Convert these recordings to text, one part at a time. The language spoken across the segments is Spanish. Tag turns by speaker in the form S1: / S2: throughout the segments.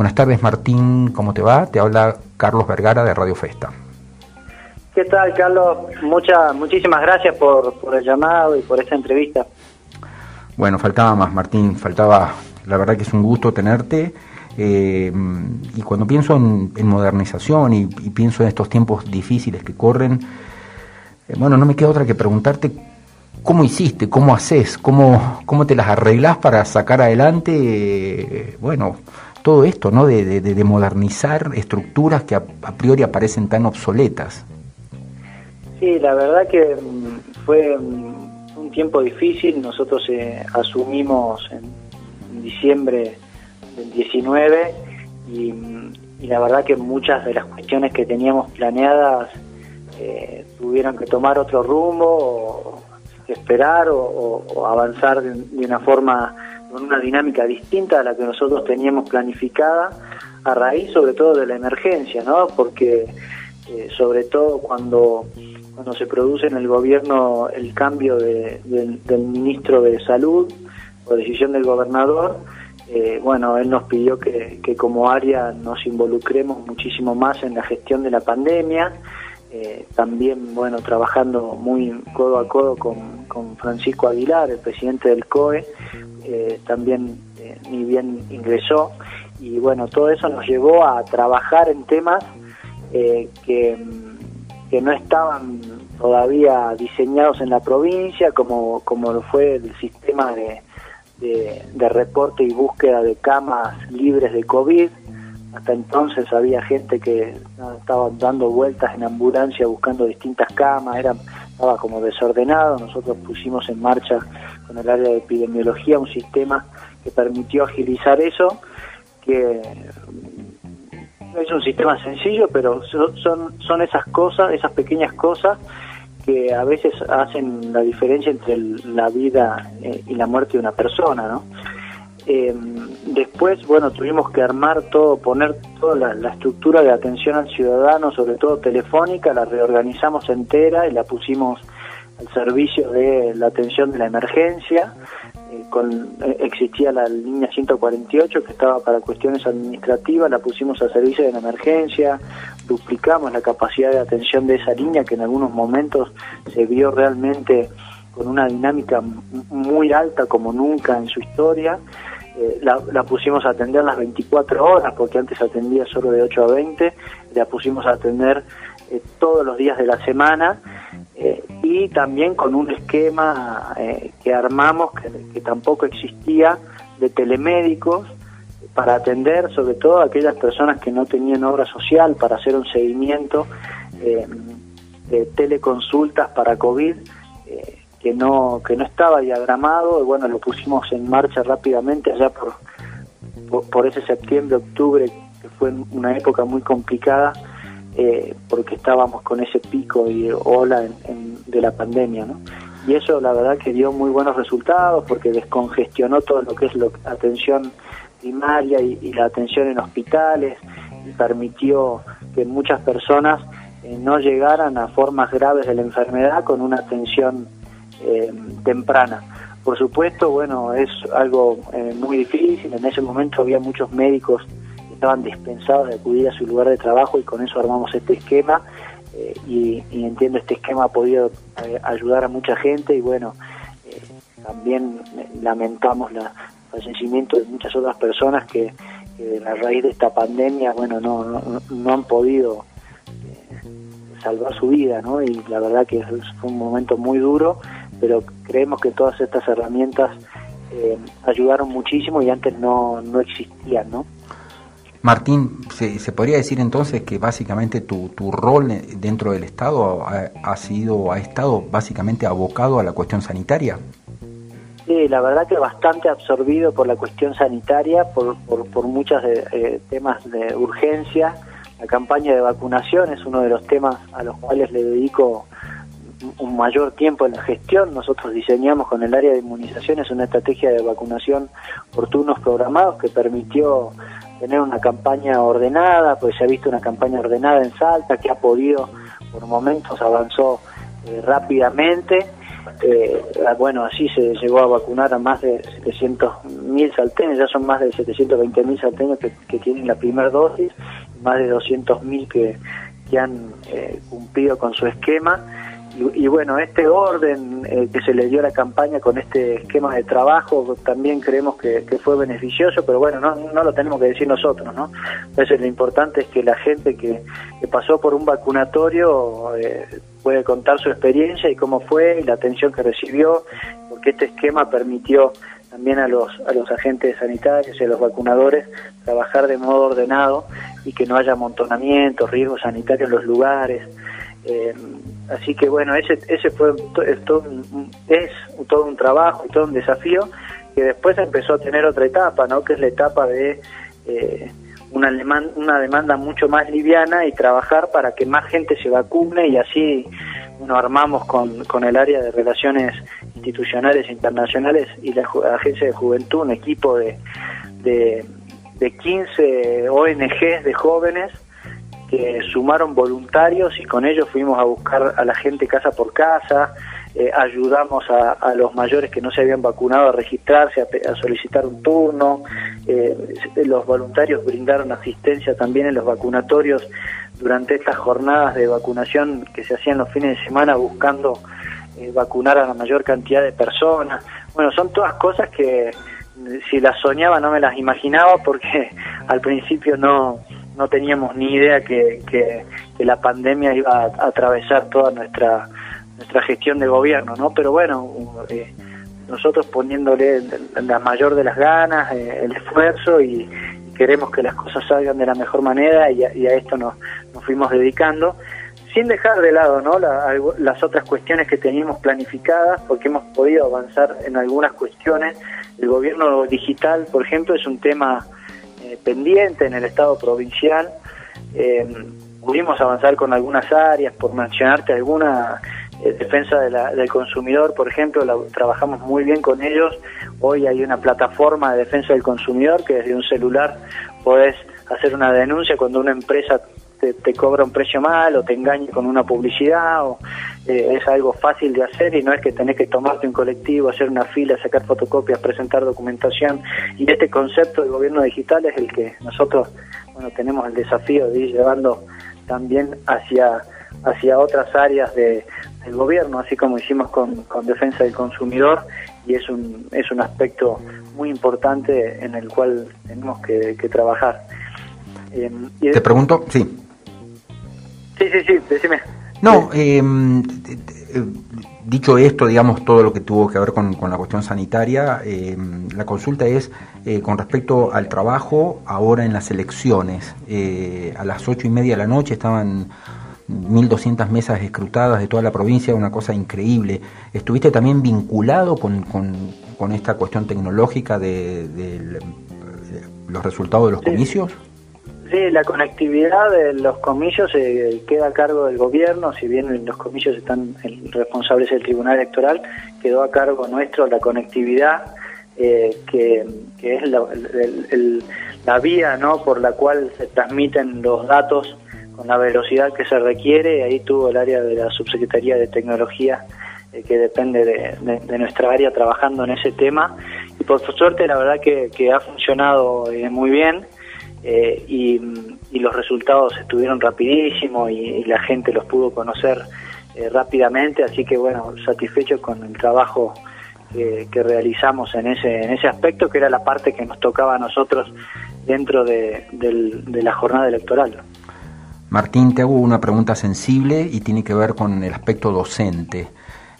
S1: Buenas tardes Martín, ¿cómo te va? Te habla Carlos Vergara de Radio Festa.
S2: ¿Qué tal, Carlos? Muchas, muchísimas gracias por, el llamado y por esta entrevista.
S1: Bueno, faltaba más, Martín, faltaba, la verdad que es un gusto tenerte. Eh, y cuando pienso en, modernización y, pienso en estos tiempos difíciles que corren, eh, bueno, no me queda otra que preguntarte cómo hiciste, cómo haces, cómo, cómo te las arreglás para sacar adelante, eh, bueno, todo esto, ¿no? De, de, modernizar estructuras que a, priori aparecen tan obsoletas.
S2: Sí, la verdad que mm, fue mm, un tiempo difícil. Nosotros eh, asumimos en, diciembre del 19 y, y, la verdad que muchas de las cuestiones que teníamos planeadas eh, tuvieron que tomar otro rumbo o esperar o, avanzar de, una forma con una dinámica distinta a la que nosotros teníamos planificada a raíz sobre todo de la emergencia, ¿no? Porque eh, sobre todo cuando cuando se produce en el gobierno el cambio de, del ministro de salud o decisión del gobernador, eh, bueno, él nos pidió que, como área nos involucremos muchísimo más en la gestión de la pandemia, eh, también, bueno, trabajando muy codo a codo con, con Francisco Aguilar, el presidente del COE, eh, también ni bien ingresó, y bueno, todo eso nos llevó a trabajar en temas que que no estaban todavía diseñados en la provincia, como, como lo fue el sistema de, de, reporte y búsqueda de camas libres de COVID. Hasta entonces había gente que estaba dando vueltas en ambulancia buscando distintas camas, era, estaba como desordenado. Nosotros pusimos en marcha con el área de epidemiología un sistema que permitió agilizar eso, que es un sistema sencillo, pero son, son esas cosas, esas pequeñas cosas que a veces hacen la diferencia entre la vida eh, y la muerte de una persona, ¿no? Eh, después, bueno, tuvimos que armar todo, poner toda la, la, estructura de atención al ciudadano, sobre todo telefónica, la reorganizamos entera y la pusimos al servicio de la atención de la emergencia. Eh, con, eh, existía la línea 148 que estaba para cuestiones administrativas, la pusimos al servicio de la emergencia, duplicamos la capacidad de atención de esa línea que en algunos momentos se vio realmente con una dinámica muy alta como nunca en su historia. Eh, la, pusimos a atender las 24 horas porque antes atendía solo de 8 a 20, la pusimos a atender todos los días de la semana eh, y también con un esquema eh, que armamos que, tampoco existía de telemédicos para atender sobre todo a aquellas personas que no tenían obra social para hacer un seguimiento eh, de teleconsultas para COVID que no que no estaba diagramado y bueno lo pusimos en marcha rápidamente allá por, por ese septiembre octubre que fue una época muy complicada eh, porque estábamos con ese pico y ola de la pandemia, ¿no? Y eso la verdad que dio muy buenos resultados porque descongestionó todo lo que es la atención primaria y, la atención en hospitales y permitió que muchas personas eh, no llegaran a formas graves de la enfermedad con una atención eh, temprana. Por supuesto, bueno, es algo muy difícil, en ese momento había muchos médicos estaban dispensados de acudir a su lugar de trabajo y con eso armamos este esquema eh, y, entiendo este esquema ha podido eh, ayudar a mucha gente y bueno, eh, también lamentamos el fallecimiento de muchas otras personas que, a raíz de esta pandemia, bueno, no, no, han podido salvar su vida, ¿no? Y la verdad que fue un momento muy duro, pero creemos que todas estas herramientas ayudaron muchísimo y antes no, no existían, ¿no?
S1: Martín, ¿se, podría decir entonces que básicamente tu, tu rol dentro del Estado ha, sido, ha estado básicamente abocado a la cuestión sanitaria?
S2: Sí, la verdad que bastante absorbido por la cuestión sanitaria, por, por, por muchos eh, temas de urgencia. La campaña de vacunación es uno de los temas a los cuales le dedico un mayor tiempo en la gestión. Nosotros diseñamos con el área de inmunizaciones una estrategia de vacunación por turnos programados que permitió tener una campaña ordenada, pues se ha visto una campaña ordenada en Salta que ha podido, por momentos avanzó eh, rápidamente Eh, ah, bueno, así se llegó a vacunar a más de 700.000 salteños, ya son más de 720.000 salteños que, que tienen la primera dosis, más de 200.000 que, que han eh, cumplido con su esquema. Y, bueno, este orden eh, que se le dio a la campaña con este esquema de trabajo también creemos que, fue beneficioso, pero bueno, no, no, lo tenemos que decir nosotros, ¿no? Entonces lo importante es que la gente que, pasó por un vacunatorio eh, puede contar su experiencia y cómo fue y la atención que recibió, porque este esquema permitió también a los, a los agentes sanitarios y a los vacunadores trabajar de modo ordenado y que no haya amontonamiento, riesgos sanitarios en los lugares. Eh, así que bueno, ese, ese fue es todo, un, es todo un trabajo y todo un desafío que después empezó a tener otra etapa, ¿no? que es la etapa de eh, una, una demanda mucho más liviana y trabajar para que más gente se vacune y así nos armamos con, con el área de relaciones institucionales internacionales y la agencia de juventud, un equipo de, de, de 15 ONGs de jóvenes que sumaron voluntarios y con ellos fuimos a buscar a la gente casa por casa, eh, ayudamos a, los mayores que no se habían vacunado a registrarse, a, solicitar un turno, eh, los voluntarios brindaron asistencia también en los vacunatorios durante estas jornadas de vacunación que se hacían los fines de semana buscando eh, vacunar a la mayor cantidad de personas. Bueno, son todas cosas que si las soñaba no me las imaginaba porque al principio no no teníamos ni idea que, que, la pandemia iba a, atravesar toda nuestra nuestra gestión de gobierno, ¿no? Pero bueno, eh, nosotros poniéndole la mayor de las ganas, eh, el esfuerzo y, queremos que las cosas salgan de la mejor manera y a, esto nos, nos, fuimos dedicando, sin dejar de lado ¿no? las otras cuestiones que teníamos planificadas, porque hemos podido avanzar en algunas cuestiones. El gobierno digital, por ejemplo, es un tema eh, pendiente en el Estado provincial. Eh, pudimos avanzar con algunas áreas, por mencionarte alguna eh, defensa del consumidor, por ejemplo, trabajamos muy bien con ellos. Hoy hay una plataforma de defensa del consumidor que desde un celular podés hacer una denuncia cuando una empresa te, cobra un precio mal o te engaña con una publicidad o eh, es algo fácil de hacer y no es que tenés que tomarte un colectivo, hacer una fila, sacar fotocopias, presentar documentación y este concepto de gobierno digital es el que nosotros bueno tenemos el desafío de ir llevando también hacia hacia otras áreas de, del gobierno, así como hicimos con, con defensa del consumidor y es un, es un aspecto muy importante en el cual tenemos que, trabajar.
S1: Eh, Te pregunto, sí.
S2: Sí, sí, sí, decime.
S1: No, em, dicho esto, digamos, todo lo que tuvo que ver con, la cuestión sanitaria, em, la consulta es eh, con respecto al trabajo ahora en las elecciones. Eh, a las ocho y media de la noche estaban 1.200 mesas escrutadas de toda la provincia, una cosa increíble. ¿Estuviste también vinculado con, con, esta cuestión tecnológica de, los resultados de los comicios?
S2: Sí, la conectividad de los comicios eh, queda a cargo del gobierno, si bien en los comicios están el responsable es el Tribunal Electoral, quedó a cargo nuestro la conectividad, eh, que, es la, la vía ¿no? por la cual se transmiten los datos con la velocidad que se requiere. Ahí tuvo el área de la Subsecretaría de Tecnología, eh, que depende de, nuestra área, trabajando en ese tema. Y por suerte, la verdad que, ha funcionado muy bien. Eh, y, los resultados estuvieron rapidísimos y, la gente los pudo conocer eh, rápidamente, así que bueno, satisfechos con el trabajo que, realizamos en ese, en ese aspecto, que era la parte que nos tocaba a nosotros dentro de, de la jornada electoral.
S1: Martín, te hago una pregunta sensible y tiene que ver con el aspecto docente.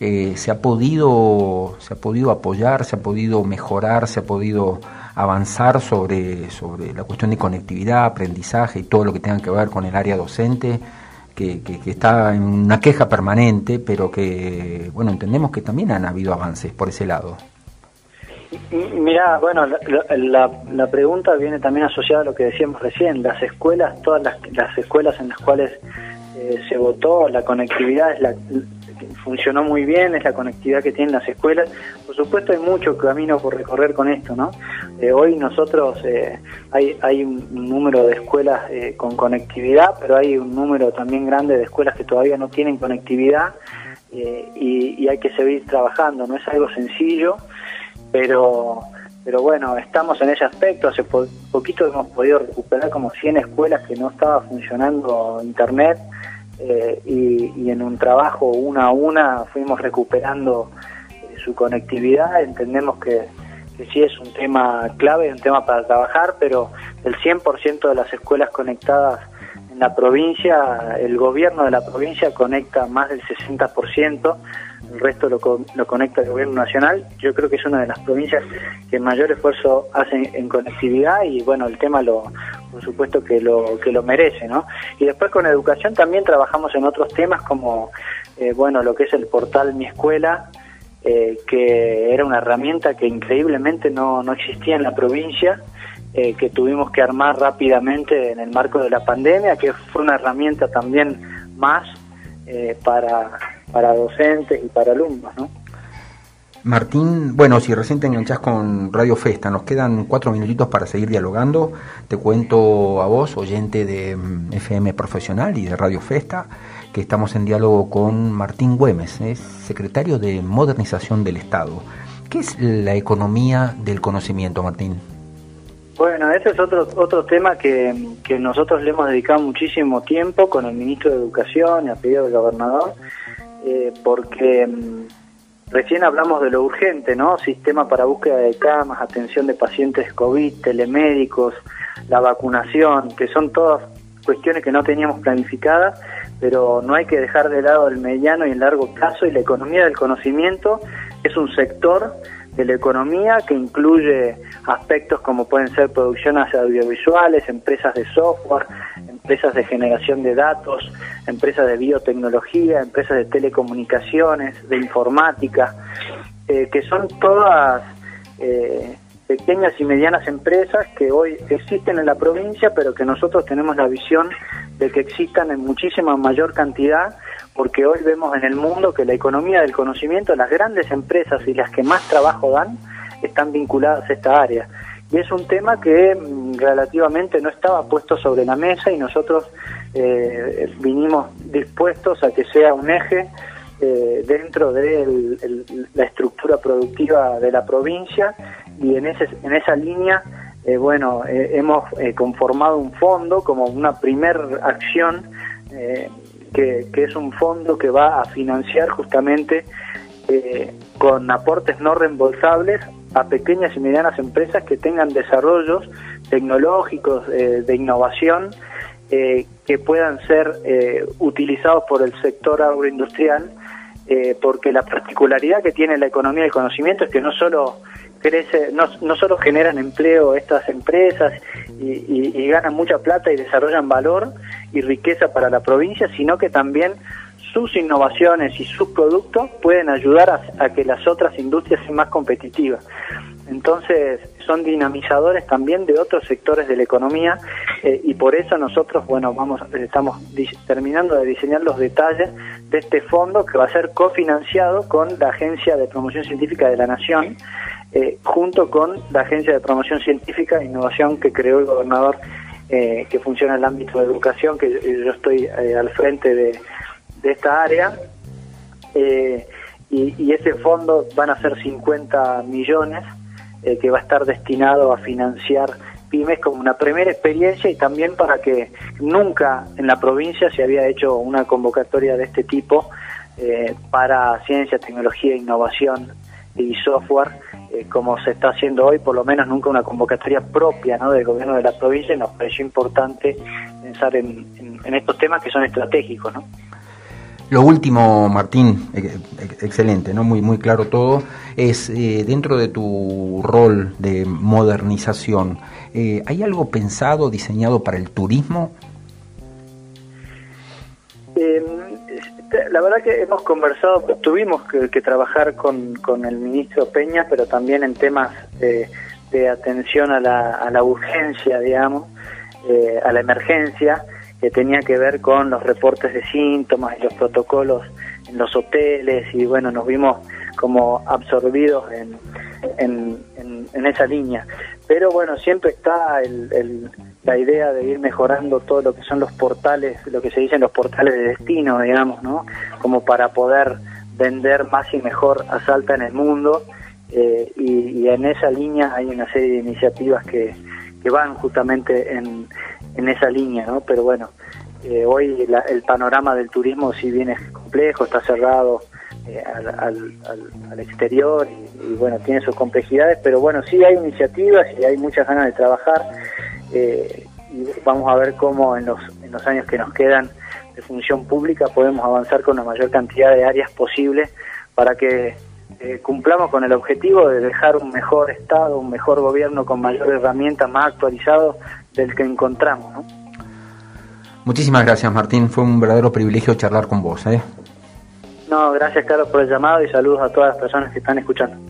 S1: Eh, ¿se, ha podido, ¿Se ha podido apoyar, se ha podido mejorar, se ha podido avanzar sobre, sobre la cuestión de conectividad, aprendizaje y todo lo que tenga que ver con el área docente, que, está en una queja permanente, pero que, bueno, entendemos que también han habido avances por ese lado.
S2: Mira, bueno, la, la, pregunta viene también asociada a lo que decíamos recién. Las escuelas, todas las, las escuelas en las cuales eh, se votó, la conectividad es la, funcionó muy bien, es la conectividad que tienen las escuelas. Por supuesto hay mucho camino por recorrer con esto, ¿no? Eh, hoy nosotros eh, hay, hay un número de escuelas con conectividad, pero hay un número también grande de escuelas que todavía no tienen conectividad. eh, y, hay que seguir trabajando, no es algo sencillo, pero, pero bueno, estamos en ese aspecto, hace poquito hemos podido recuperar como 100 escuelas que no estaba funcionando internet eh, y, en un trabajo una a una fuimos recuperando eh, su conectividad, entendemos que, sí es un tema clave, un tema para trabajar, pero el 100% de las escuelas conectadas la provincia, el gobierno de la provincia conecta más del 60%, el resto lo, lo conecta el gobierno nacional. Yo creo que es una de las provincias que mayor esfuerzo hace en conectividad y bueno, el tema lo, por supuesto que lo, que lo merece, ¿no? Y después con educación también trabajamos en otros temas como, eh, bueno, lo que es el portal Mi Escuela, eh, que era una herramienta que increíblemente no, no existía en la provincia eh, que tuvimos que armar rápidamente en el marco de la pandemia, que fue una herramienta también más para, para docentes y para alumnos, ¿no?
S1: Martín, bueno, si recién te enganchás con Radio Festa, nos quedan cuatro minutitos para seguir dialogando. Te cuento a vos, oyente de mm, FM Profesional y de Radio Festa, que estamos en diálogo con Martín Güemes, es secretario de Modernización del Estado. ¿Qué es la economía del conocimiento, Martín?
S2: Bueno, ese es otro otro tema que, nosotros le hemos dedicado muchísimo tiempo con el ministro de Educación y a pedido del gobernador, eh, porque mm, recién hablamos de lo urgente, ¿no? Sistema para búsqueda de camas, atención de pacientes COVID, telemédicos, la vacunación, que son todas cuestiones que no teníamos planificadas, pero no hay que dejar de lado el mediano y el largo plazo y la economía del conocimiento es un sector de la economía que incluye aspectos como pueden ser producciones audiovisuales, empresas de software, empresas de generación de datos, empresas de biotecnología, empresas de telecomunicaciones, de informática, eh, que son todas eh, pequeñas y medianas empresas que hoy existen en la provincia, pero que nosotros tenemos la visión de que existan en muchísima mayor cantidad porque hoy vemos en el mundo que la economía del conocimiento, las grandes empresas y las que más trabajo dan, están vinculadas a esta área. Y es un tema que mm, relativamente no estaba puesto sobre la mesa y nosotros eh, vinimos dispuestos a que sea un eje eh, dentro de la estructura productiva de la provincia. Y en, ese, en esa línea, eh, bueno, hemos conformado un fondo como una primer acción que, es un fondo que va a financiar justamente con aportes no reembolsables a pequeñas y medianas empresas que tengan desarrollos tecnológicos eh, de innovación eh, que puedan ser utilizados por el sector agroindustrial, porque la particularidad que tiene la economía del conocimiento es que no solo crece, no, no solo generan empleo estas empresas y, ganan mucha plata y desarrollan valor y riqueza para la provincia, sino que también sus innovaciones y sus productos pueden ayudar a, que las otras industrias sean más competitivas. Entonces, son dinamizadores también de otros sectores de la economía eh, y por eso nosotros, bueno, vamos, estamos terminando de diseñar los detalles de este fondo que va a ser cofinanciado con la Agencia de Promoción Científica de la Nación eh, junto con la Agencia de Promoción Científica e Innovación que creó el gobernador, eh, que funciona en el ámbito de educación, que yo estoy eh, al frente de, esta área. Y, ese fondo van a ser 50 millones que va a estar destinado a financiar pymes como una primera experiencia y también para que nunca en la provincia se había hecho una convocatoria de este tipo para ciencia, tecnología, innovación y software eh, como se está haciendo hoy, por lo menos nunca una convocatoria propia ¿no? del gobierno de la provincia, nos pareció importante pensar en, estos temas que son estratégicos. ¿no?
S1: Lo último, Martín, excelente, ¿no? Muy, muy claro todo, es eh, dentro de tu rol de modernización, eh, ¿hay algo pensado, diseñado para el turismo?
S2: Eh, la verdad que hemos conversado, tuvimos que, trabajar con, con, el ministro Peña, pero también en temas de, atención a la, a la, urgencia, digamos, eh, a la emergencia, que tenía que ver con los reportes de síntomas y los protocolos en los hoteles y bueno, nos vimos como absorbidos en, en, esa línea. Pero bueno, siempre está el la idea de ir mejorando todo lo que son los portales, lo que se dicen los portales de destino, digamos, ¿no? Como para poder vender más y mejor a Salta en el mundo eh, y, en esa línea hay una serie de iniciativas que, que van justamente en, en esa línea, ¿no? Pero bueno, eh, hoy el panorama del turismo si bien es complejo, está cerrado eh, al, al, exterior y, bueno, tiene sus complejidades, pero bueno, sí hay iniciativas y hay muchas ganas de trabajar y vamos a ver cómo en los, en los años que nos quedan de función pública podemos avanzar con la mayor cantidad de áreas posible para que eh, cumplamos con el objetivo de dejar un mejor Estado, un mejor gobierno con mayor herramientas, más actualizado del que encontramos. ¿no?
S1: Muchísimas gracias Martín, fue un verdadero privilegio charlar con vos. ¿eh?
S2: No, gracias Carlos por el llamado y saludos a todas las personas que están escuchando.